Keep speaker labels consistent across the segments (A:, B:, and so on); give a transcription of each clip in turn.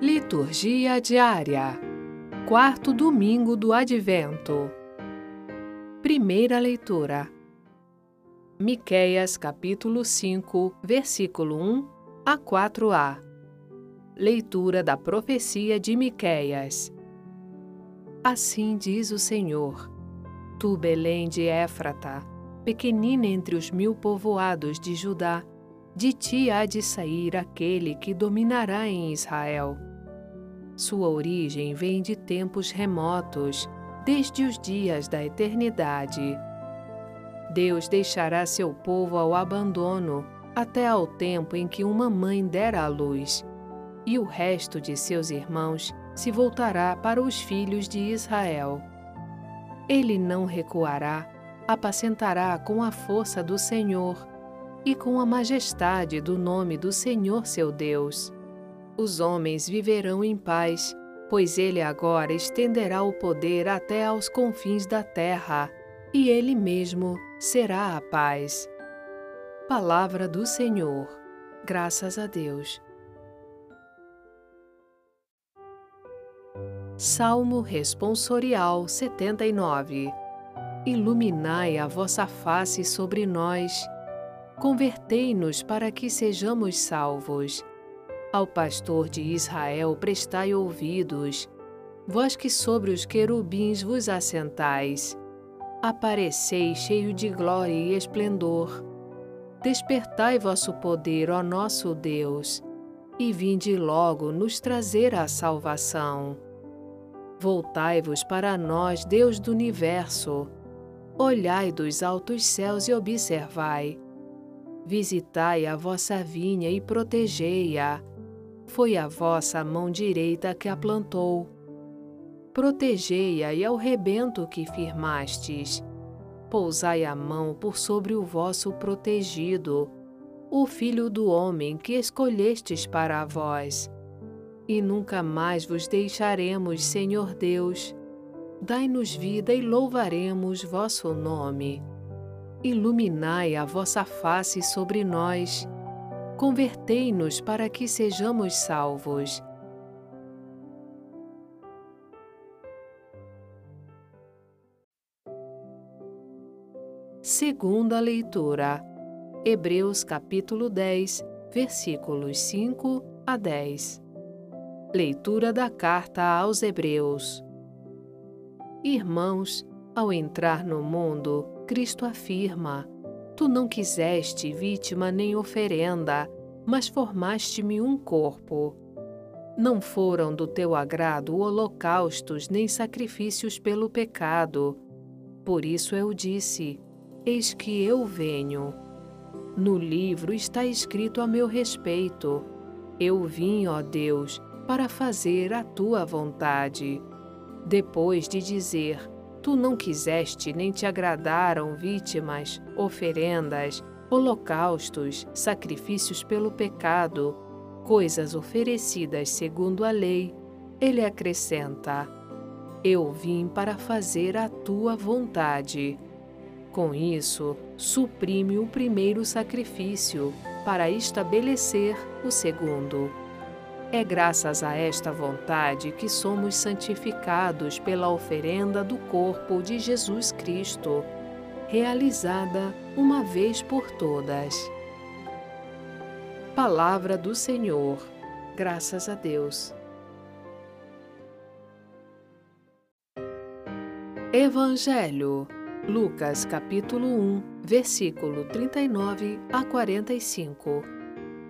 A: Liturgia diária. Quarto domingo do Advento. Primeira leitura. Miqueias capítulo 5, versículo 1 a 4a. Leitura da profecia de Miqueias. Assim diz o Senhor: Tu, Belém de Éfrata, pequenina entre os mil povoados de Judá, de ti há de sair aquele que dominará em Israel. Sua origem vem de tempos remotos, desde os dias da eternidade. Deus deixará seu povo ao abandono até ao tempo em que uma mãe dera à luz, e o resto de seus irmãos se voltará para os filhos de Israel. Ele não recuará, apacentará com a força do Senhor e com a majestade do nome do Senhor seu Deus. Os homens viverão em paz, pois ele agora estenderá o poder até aos confins da terra, e ele mesmo será a paz. Palavra do Senhor. Graças a Deus. Salmo Responsorial 79 Iluminai a vossa face sobre nós Convertei-nos para que sejamos salvos. Ao pastor de Israel prestai ouvidos, vós que sobre os querubins vos assentais. Aparecei cheio de glória e esplendor. Despertai vosso poder, ó nosso Deus, e vinde logo nos trazer a salvação. Voltai-vos para nós, Deus do universo. Olhai dos altos céus e observai Visitai a vossa vinha e protegei-a. Foi a vossa mão direita que a plantou. Protegei-a e ao rebento que firmastes. Pousai a mão por sobre o vosso protegido, o filho do homem que escolhestes para vós. E nunca mais vos deixaremos, Senhor Deus. Dai-nos vida e louvaremos vosso nome iluminai a vossa face sobre nós, convertei-nos para que sejamos salvos. Segunda leitura. Hebreus capítulo 10, versículos 5 a 10. Leitura da carta aos Hebreus. Irmãos, ao entrar no mundo, Cristo afirma: Tu não quiseste vítima nem oferenda, mas formaste-me um corpo. Não foram do teu agrado holocaustos nem sacrifícios pelo pecado. Por isso eu disse: Eis que eu venho. No livro está escrito a meu respeito: Eu vim, ó Deus, para fazer a tua vontade. Depois de dizer: Tu não quiseste nem te agradaram vítimas, oferendas, holocaustos, sacrifícios pelo pecado, coisas oferecidas segundo a lei. Ele acrescenta: Eu vim para fazer a tua vontade. Com isso, suprime o primeiro sacrifício para estabelecer o segundo. É graças a esta vontade que somos santificados pela oferenda do corpo de Jesus Cristo, realizada uma vez por todas. Palavra do Senhor. Graças a Deus. Evangelho. Lucas capítulo 1, versículo 39 a 45.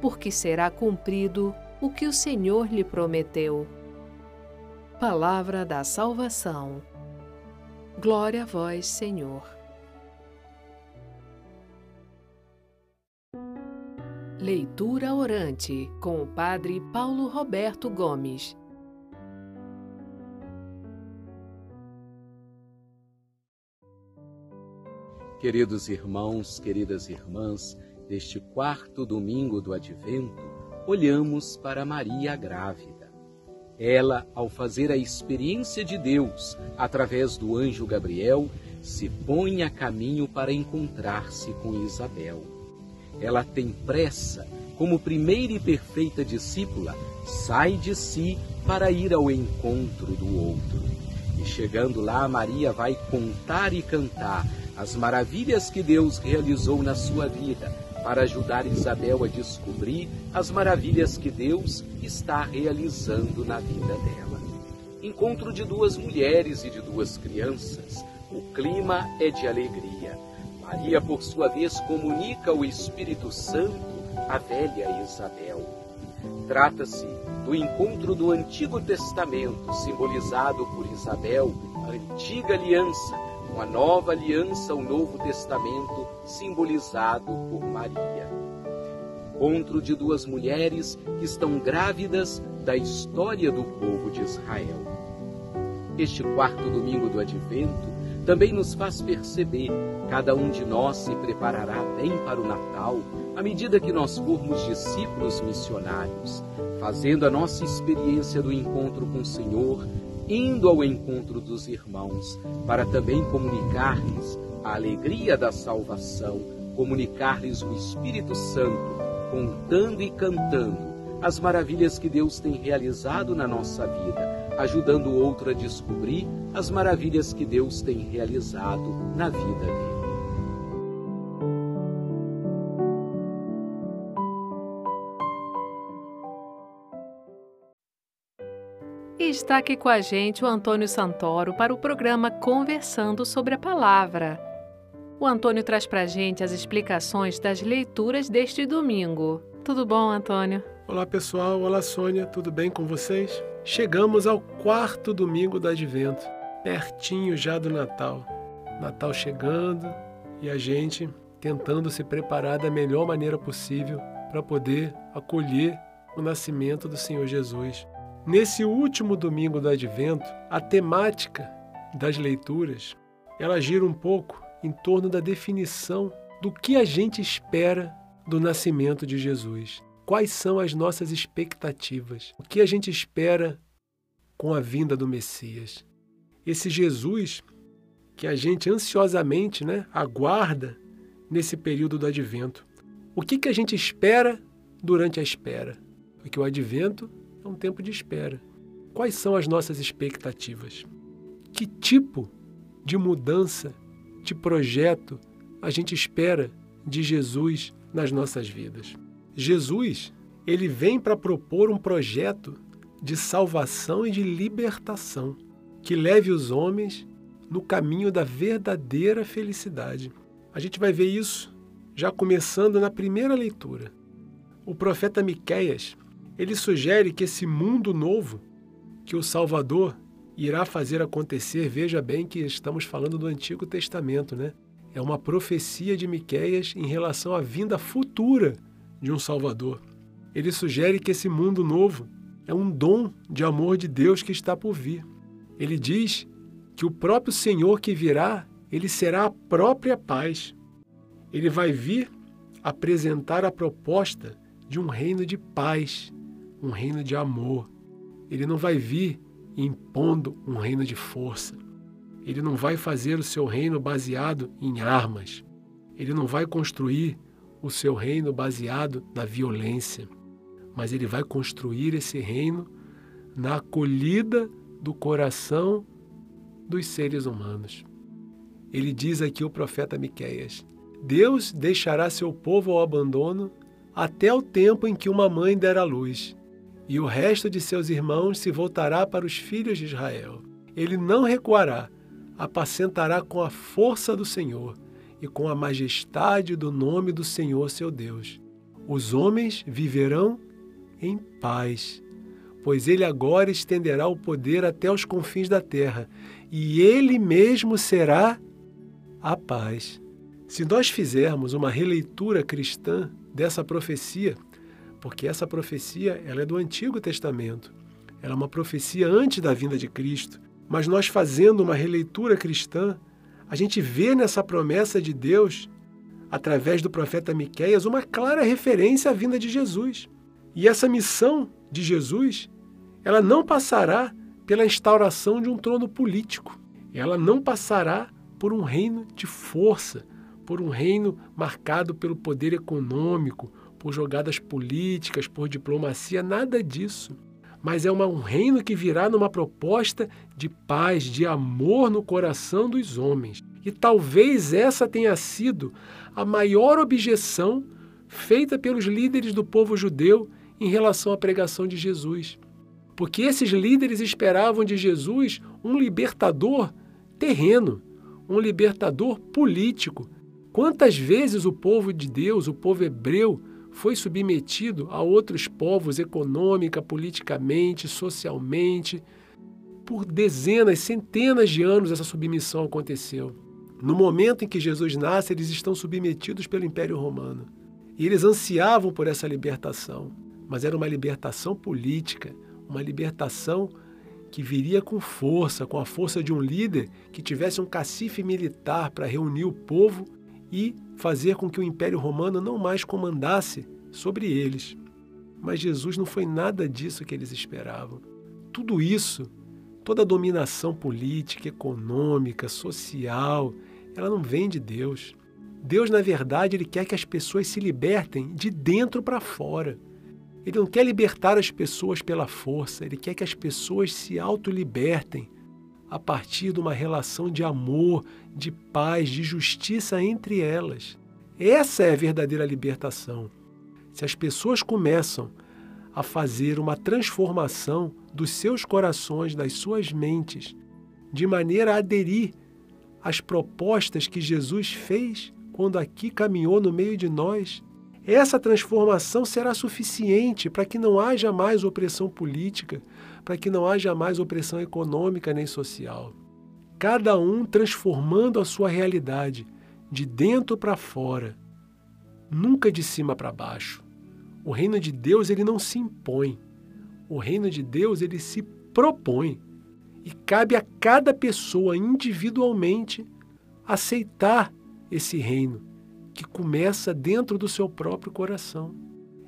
A: porque será cumprido o que o Senhor lhe prometeu. Palavra da salvação. Glória a vós, Senhor. Leitura orante com o Padre Paulo Roberto Gomes.
B: Queridos irmãos, queridas irmãs, neste quarto domingo do Advento, olhamos para Maria grávida. Ela, ao fazer a experiência de Deus através do anjo Gabriel, se põe a caminho para encontrar-se com Isabel. Ela tem pressa, como primeira e perfeita discípula, sai de si para ir ao encontro do outro. E chegando lá, Maria vai contar e cantar as maravilhas que Deus realizou na sua vida para ajudar Isabel a descobrir as maravilhas que Deus está realizando na vida dela. Encontro de duas mulheres e de duas crianças. O clima é de alegria. Maria, por sua vez, comunica o Espírito Santo à velha Isabel. Trata-se do encontro do Antigo Testamento, simbolizado por Isabel, a antiga aliança, com a nova aliança, o Novo Testamento, simbolizado por Maria. Encontro de duas mulheres que estão grávidas da história do povo de Israel. Este quarto domingo do Advento também nos faz perceber cada um de nós se preparará bem para o Natal à medida que nós formos discípulos missionários, fazendo a nossa experiência do encontro com o Senhor indo ao encontro dos irmãos, para também comunicar-lhes a alegria da salvação, comunicar-lhes o Espírito Santo, contando e cantando as maravilhas que Deus tem realizado na nossa vida, ajudando o outro a descobrir as maravilhas que Deus tem realizado na vida dele.
A: Está aqui com a gente o Antônio Santoro para o programa Conversando sobre a Palavra. O Antônio traz para a gente as explicações das leituras deste domingo. Tudo bom, Antônio?
C: Olá, pessoal. Olá, Sônia. Tudo bem com vocês? Chegamos ao quarto domingo do Advento, pertinho já do Natal. Natal chegando e a gente tentando se preparar da melhor maneira possível para poder acolher o nascimento do Senhor Jesus. Nesse último domingo do Advento, a temática das leituras, ela gira um pouco em torno da definição do que a gente espera do nascimento de Jesus. Quais são as nossas expectativas? O que a gente espera com a vinda do Messias? Esse Jesus que a gente ansiosamente né, aguarda nesse período do advento. O que, que a gente espera durante a espera? Porque o advento é um tempo de espera. Quais são as nossas expectativas? Que tipo de mudança, de projeto a gente espera de Jesus nas nossas vidas? Jesus, ele vem para propor um projeto de salvação e de libertação que leve os homens no caminho da verdadeira felicidade. A gente vai ver isso já começando na primeira leitura. O profeta Miqueias, ele sugere que esse mundo novo que o Salvador irá fazer acontecer, veja bem que estamos falando do Antigo Testamento, né? É uma profecia de Miqueias em relação à vinda futura de um Salvador. Ele sugere que esse mundo novo é um dom de amor de Deus que está por vir. Ele diz que o próprio Senhor que virá, ele será a própria paz. Ele vai vir apresentar a proposta de um reino de paz, um reino de amor. Ele não vai vir impondo um reino de força. Ele não vai fazer o seu reino baseado em armas. Ele não vai construir o seu reino baseado na violência. Mas ele vai construir esse reino na acolhida do coração dos seres humanos. Ele diz aqui o profeta Miqueias: Deus deixará seu povo ao abandono até o tempo em que uma mãe der à luz e o resto de seus irmãos se voltará para os filhos de Israel. Ele não recuará, apacentará com a força do Senhor e com a majestade do nome do Senhor seu Deus. Os homens viverão em paz, pois ele agora estenderá o poder até os confins da terra, e ele mesmo será a paz. Se nós fizermos uma releitura cristã dessa profecia, porque essa profecia ela é do Antigo Testamento, ela é uma profecia antes da vinda de Cristo, mas nós fazendo uma releitura cristã, a gente vê nessa promessa de Deus, através do profeta Miqueias, uma clara referência à vinda de Jesus. E essa missão de Jesus, ela não passará pela instauração de um trono político. Ela não passará por um reino de força, por um reino marcado pelo poder econômico, por jogadas políticas, por diplomacia, nada disso. Mas é uma, um reino que virá numa proposta de paz, de amor no coração dos homens. E talvez essa tenha sido a maior objeção feita pelos líderes do povo judeu em relação à pregação de Jesus. Porque esses líderes esperavam de Jesus um libertador terreno, um libertador político. Quantas vezes o povo de Deus, o povo hebreu, foi submetido a outros povos econômica, politicamente, socialmente? Por dezenas, centenas de anos essa submissão aconteceu. No momento em que Jesus nasce, eles estão submetidos pelo Império Romano. E eles ansiavam por essa libertação, mas era uma libertação política, uma libertação que viria com força, com a força de um líder que tivesse um cacife militar para reunir o povo e fazer com que o Império Romano não mais comandasse sobre eles. Mas Jesus não foi nada disso que eles esperavam. Tudo isso, toda a dominação política, econômica, social, ela não vem de Deus. Deus, na verdade, ele quer que as pessoas se libertem de dentro para fora. Ele não quer libertar as pessoas pela força, ele quer que as pessoas se autolibertem a partir de uma relação de amor, de paz, de justiça entre elas. Essa é a verdadeira libertação. Se as pessoas começam a fazer uma transformação dos seus corações, das suas mentes, de maneira a aderir às propostas que Jesus fez quando aqui caminhou no meio de nós, essa transformação será suficiente para que não haja mais opressão política, para que não haja mais opressão econômica nem social. Cada um transformando a sua realidade de dentro para fora, nunca de cima para baixo. O reino de Deus ele não se impõe. O reino de Deus ele se propõe. E cabe a cada pessoa individualmente aceitar esse reino que começa dentro do seu próprio coração.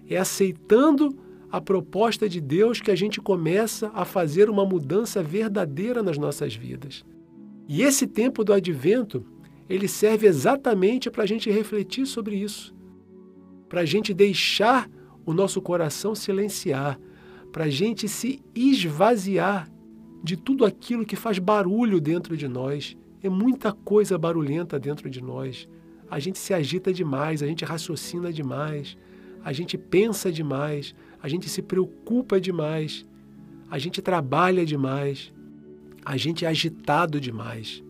C: É aceitando a proposta de Deus que a gente começa a fazer uma mudança verdadeira nas nossas vidas. E esse tempo do advento, ele serve exatamente para a gente refletir sobre isso, para a gente deixar o nosso coração silenciar, para a gente se esvaziar de tudo aquilo que faz barulho dentro de nós. É muita coisa barulhenta dentro de nós a gente se agita demais, a gente raciocina demais, a gente pensa demais, a gente se preocupa demais, a gente trabalha demais, a gente é agitado demais.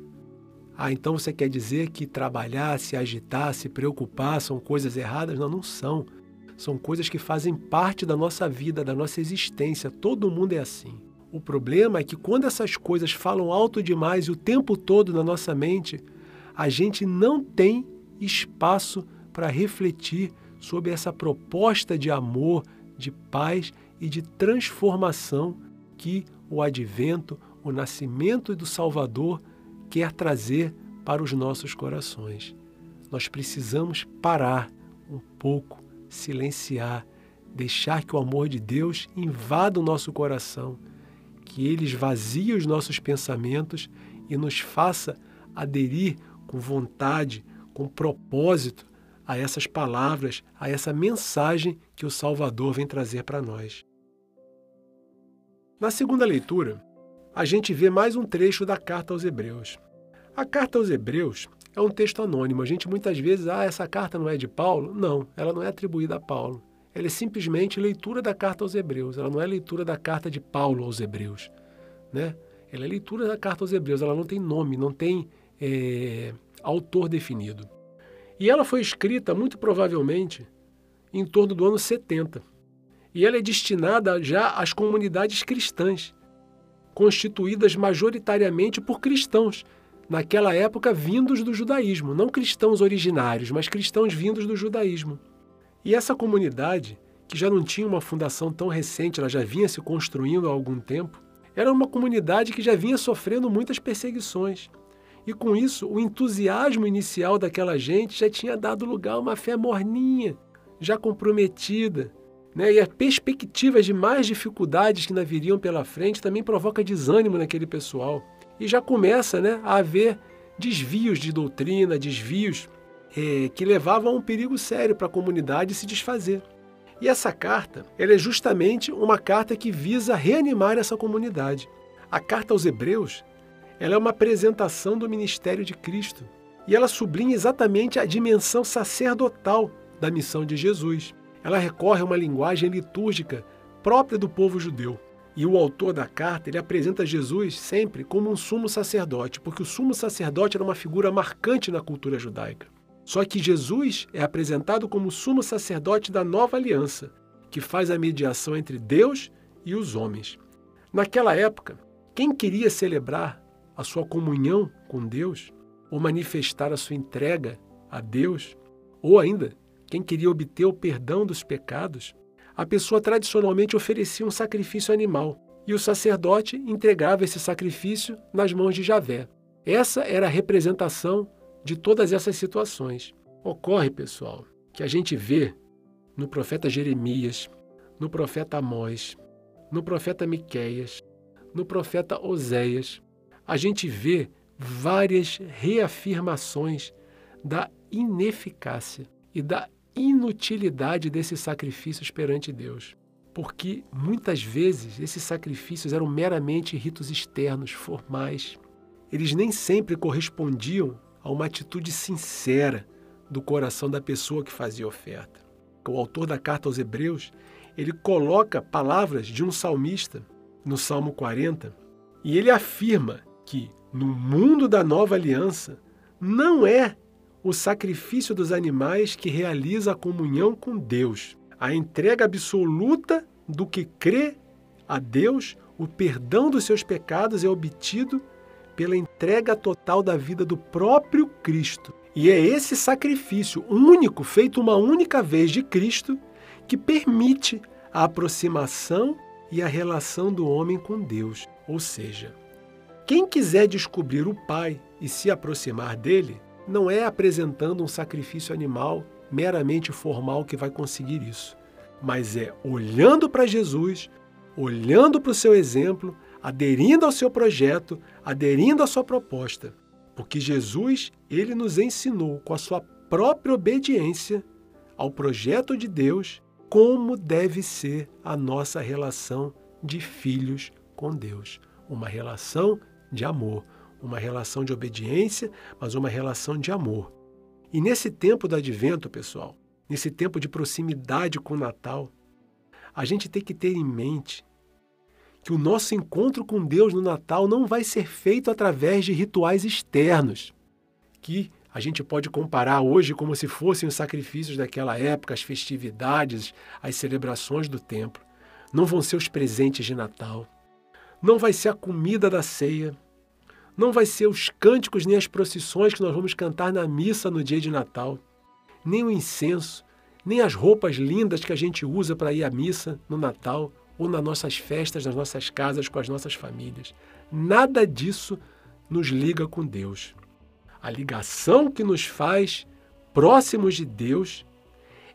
C: Ah, então você quer dizer que trabalhar, se agitar, se preocupar são coisas erradas? Não, não são. São coisas que fazem parte da nossa vida, da nossa existência. Todo mundo é assim. O problema é que quando essas coisas falam alto demais e o tempo todo na nossa mente, a gente não tem espaço para refletir sobre essa proposta de amor, de paz e de transformação que o advento, o nascimento do Salvador quer trazer para os nossos corações. Nós precisamos parar um pouco, silenciar, deixar que o amor de Deus invada o nosso coração, que ele esvazie os nossos pensamentos e nos faça aderir com vontade, com propósito a essas palavras, a essa mensagem que o Salvador vem trazer para nós. Na segunda leitura, a gente vê mais um trecho da carta aos Hebreus. A carta aos Hebreus é um texto anônimo. A gente muitas vezes, ah, essa carta não é de Paulo? Não, ela não é atribuída a Paulo. ela é simplesmente leitura da carta aos Hebreus. Ela não é leitura da carta de Paulo aos Hebreus, né? Ela é leitura da carta aos Hebreus. Ela não tem nome, não tem é, autor definido. E ela foi escrita, muito provavelmente, em torno do ano 70. E ela é destinada já às comunidades cristãs, constituídas majoritariamente por cristãos, naquela época vindos do judaísmo, não cristãos originários, mas cristãos vindos do judaísmo. E essa comunidade, que já não tinha uma fundação tão recente, ela já vinha se construindo há algum tempo, era uma comunidade que já vinha sofrendo muitas perseguições. E com isso, o entusiasmo inicial daquela gente já tinha dado lugar a uma fé morninha, já comprometida. Né? E as perspectivas de mais dificuldades que ainda viriam pela frente também provoca desânimo naquele pessoal. E já começa né, a haver desvios de doutrina, desvios é, que levavam a um perigo sério para a comunidade se desfazer. E essa carta ela é justamente uma carta que visa reanimar essa comunidade. A carta aos Hebreus ela é uma apresentação do ministério de Cristo e ela sublinha exatamente a dimensão sacerdotal da missão de Jesus. Ela recorre a uma linguagem litúrgica própria do povo judeu. E o autor da carta ele apresenta Jesus sempre como um sumo sacerdote, porque o sumo sacerdote era uma figura marcante na cultura judaica. Só que Jesus é apresentado como sumo sacerdote da nova aliança, que faz a mediação entre Deus e os homens. Naquela época, quem queria celebrar a sua comunhão com Deus, ou manifestar a sua entrega a Deus, ou ainda quem queria obter o perdão dos pecados, a pessoa tradicionalmente oferecia um sacrifício animal e o sacerdote entregava esse sacrifício nas mãos de Javé. Essa era a representação de todas essas situações. Ocorre, pessoal, que a gente vê no profeta Jeremias, no profeta Amós, no profeta Miqueias, no profeta Oséias, a gente vê várias reafirmações da ineficácia e da inutilidade desses sacrifícios perante Deus. Porque muitas vezes esses sacrifícios eram meramente ritos externos, formais. Eles nem sempre correspondiam a uma atitude sincera do coração da pessoa que fazia a oferta. O autor da carta aos Hebreus, ele coloca palavras de um salmista no Salmo 40, e ele afirma que no mundo da nova aliança não é o sacrifício dos animais que realiza a comunhão com Deus. A entrega absoluta do que crê a Deus, o perdão dos seus pecados é obtido pela entrega total da vida do próprio Cristo. E é esse sacrifício único, feito uma única vez de Cristo, que permite a aproximação e a relação do homem com Deus. Ou seja, quem quiser descobrir o Pai e se aproximar dele, não é apresentando um sacrifício animal meramente formal que vai conseguir isso, mas é olhando para Jesus, olhando para o seu exemplo, aderindo ao seu projeto, aderindo à sua proposta. Porque Jesus, ele nos ensinou com a sua própria obediência ao projeto de Deus como deve ser a nossa relação de filhos com Deus. Uma relação de amor, uma relação de obediência, mas uma relação de amor. E nesse tempo do advento, pessoal, nesse tempo de proximidade com o Natal, a gente tem que ter em mente que o nosso encontro com Deus no Natal não vai ser feito através de rituais externos, que a gente pode comparar hoje como se fossem os sacrifícios daquela época, as festividades, as celebrações do templo. Não vão ser os presentes de Natal. Não vai ser a comida da ceia não vai ser os cânticos nem as procissões que nós vamos cantar na missa no dia de Natal, nem o incenso, nem as roupas lindas que a gente usa para ir à missa no Natal ou nas nossas festas, nas nossas casas com as nossas famílias. Nada disso nos liga com Deus. A ligação que nos faz próximos de Deus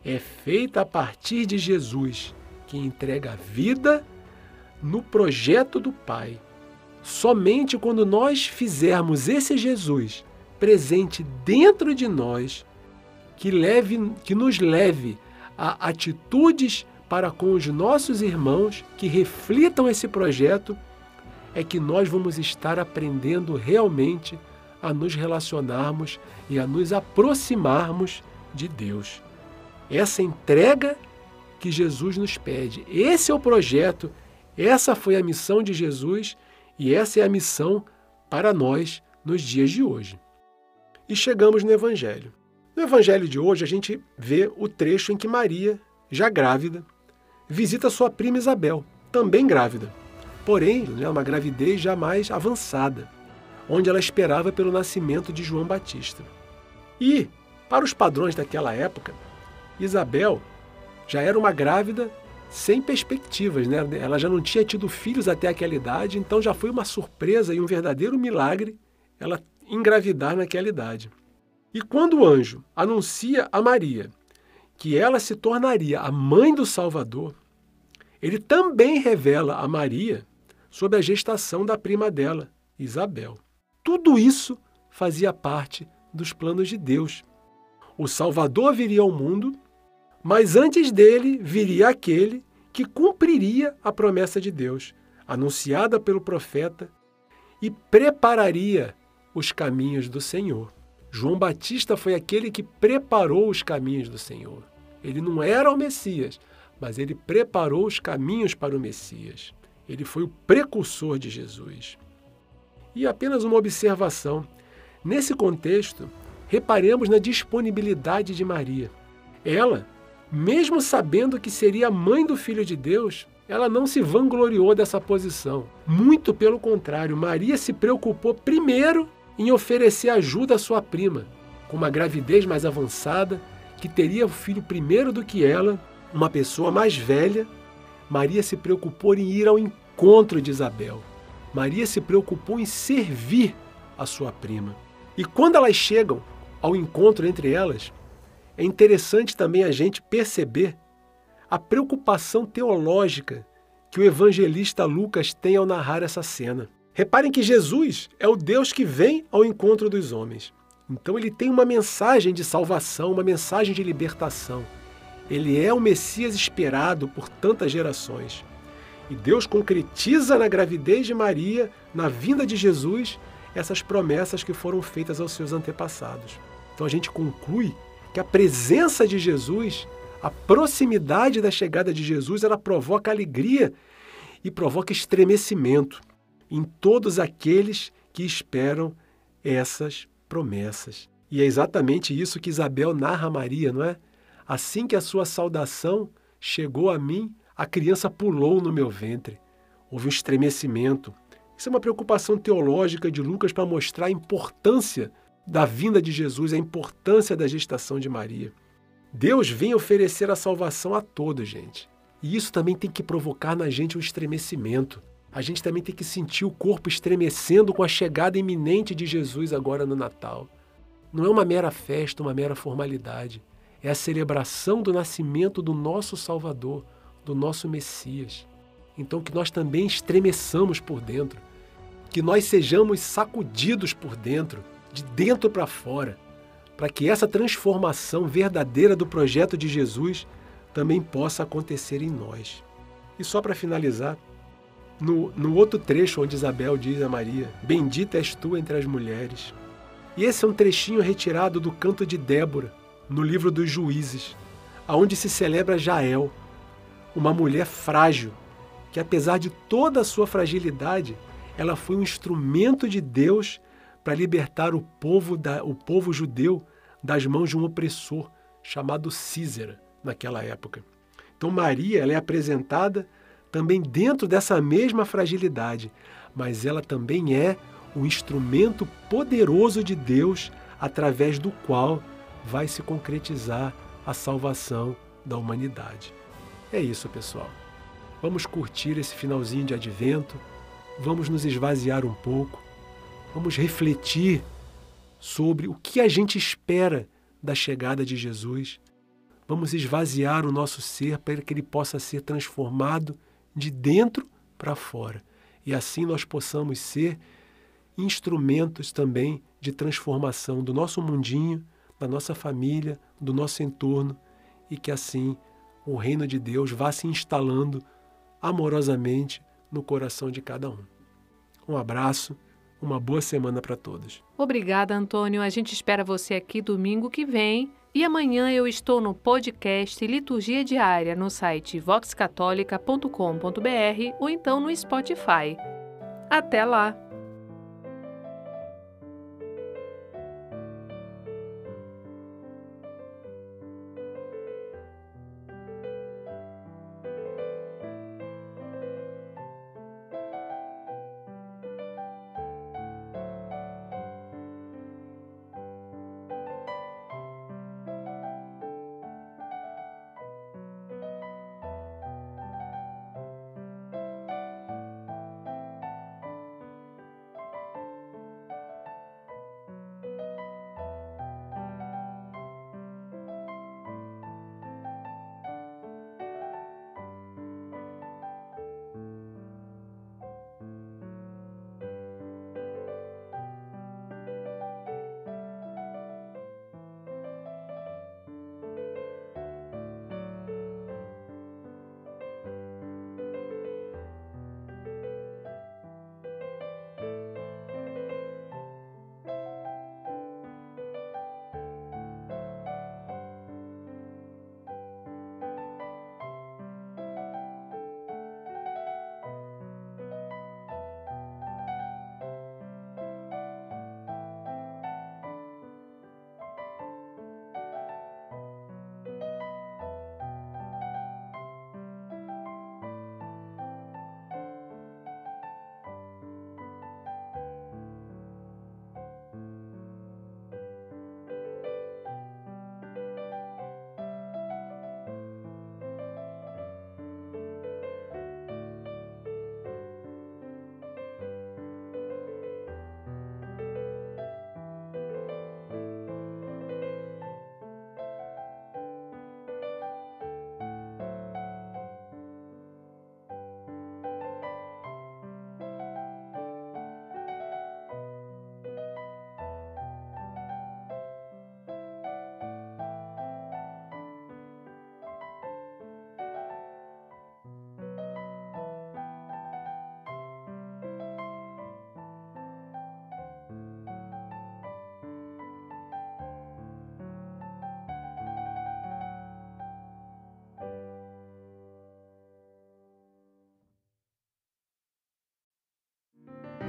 C: é feita a partir de Jesus, que entrega a vida no projeto do Pai Somente quando nós fizermos esse Jesus presente dentro de nós, que, leve, que nos leve a atitudes para com os nossos irmãos que reflitam esse projeto, é que nós vamos estar aprendendo realmente a nos relacionarmos e a nos aproximarmos de Deus. Essa entrega que Jesus nos pede. Esse é o projeto, essa foi a missão de Jesus e essa é a missão para nós nos dias de hoje. E chegamos no Evangelho. No Evangelho de hoje, a gente vê o trecho em que Maria, já grávida, visita sua prima Isabel, também grávida, porém, né, uma gravidez já mais avançada, onde ela esperava pelo nascimento de João Batista. E, para os padrões daquela época, Isabel já era uma grávida sem perspectivas, né? Ela já não tinha tido filhos até aquela idade, então já foi uma surpresa e um verdadeiro milagre ela engravidar naquela idade. E quando o anjo anuncia a Maria que ela se tornaria a mãe do Salvador, ele também revela a Maria sobre a gestação da prima dela, Isabel. Tudo isso fazia parte dos planos de Deus. O Salvador viria ao mundo, mas antes dele viria aquele que cumpriria a promessa de Deus, anunciada pelo profeta, e prepararia os caminhos do Senhor. João Batista foi aquele que preparou os caminhos do Senhor. Ele não era o Messias, mas ele preparou os caminhos para o Messias. Ele foi o precursor de Jesus. E apenas uma observação: nesse contexto, reparemos na disponibilidade de Maria. Ela, mesmo sabendo que seria a mãe do Filho de Deus, ela não se vangloriou dessa posição. Muito pelo contrário, Maria se preocupou primeiro em oferecer ajuda à sua prima, com uma gravidez mais avançada, que teria o filho primeiro do que ela, uma pessoa mais velha. Maria se preocupou em ir ao encontro de Isabel. Maria se preocupou em servir a sua prima. E quando elas chegam ao encontro entre elas, é interessante também a gente perceber a preocupação teológica que o evangelista Lucas tem ao narrar essa cena. Reparem que Jesus é o Deus que vem ao encontro dos homens. Então ele tem uma mensagem de salvação, uma mensagem de libertação. Ele é o Messias esperado por tantas gerações. E Deus concretiza na gravidez de Maria, na vinda de Jesus, essas promessas que foram feitas aos seus antepassados. Então a gente conclui que a presença de Jesus, a proximidade da chegada de Jesus, ela provoca alegria e provoca estremecimento em todos aqueles que esperam essas promessas. E é exatamente isso que Isabel narra a Maria, não é? Assim que a sua saudação chegou a mim, a criança pulou no meu ventre. Houve um estremecimento. Isso é uma preocupação teológica de Lucas para mostrar a importância da vinda de Jesus, a importância da gestação de Maria. Deus vem oferecer a salvação a todos, gente. E isso também tem que provocar na gente um estremecimento a gente também tem que sentir o corpo estremecendo com a chegada iminente de Jesus agora no Natal. Não é uma mera festa, uma mera formalidade. É a celebração do nascimento do nosso Salvador, do nosso Messias. Então, que nós também estremeçamos por dentro, que nós sejamos sacudidos por dentro, de dentro para fora, para que essa transformação verdadeira do projeto de Jesus também possa acontecer em nós. E só para finalizar, no, no outro trecho onde Isabel diz a Maria: Bendita és tu entre as mulheres. E esse é um trechinho retirado do canto de Débora, no livro dos Juízes, aonde se celebra Jael, uma mulher frágil, que apesar de toda a sua fragilidade, ela foi um instrumento de Deus para libertar o povo, da, o povo judeu das mãos de um opressor chamado Císera naquela época. Então Maria ela é apresentada também dentro dessa mesma fragilidade, mas ela também é o instrumento poderoso de Deus através do qual vai se concretizar a salvação da humanidade. É isso, pessoal. Vamos curtir esse finalzinho de advento, vamos nos esvaziar um pouco, vamos refletir sobre o que a gente espera da chegada de Jesus. Vamos esvaziar o nosso ser para que ele possa ser transformado de dentro para fora. E assim nós possamos ser instrumentos também de transformação do nosso mundinho, da nossa família, do nosso entorno e que assim o reino de Deus vá se instalando amorosamente no coração de cada um. Um abraço, uma boa semana para todos.
A: Obrigada, Antônio. A gente espera você aqui domingo que vem E amanhã eu estou no podcast Liturgia Diária no site voxcatolica.com.br ou então no Spotify. Até lá!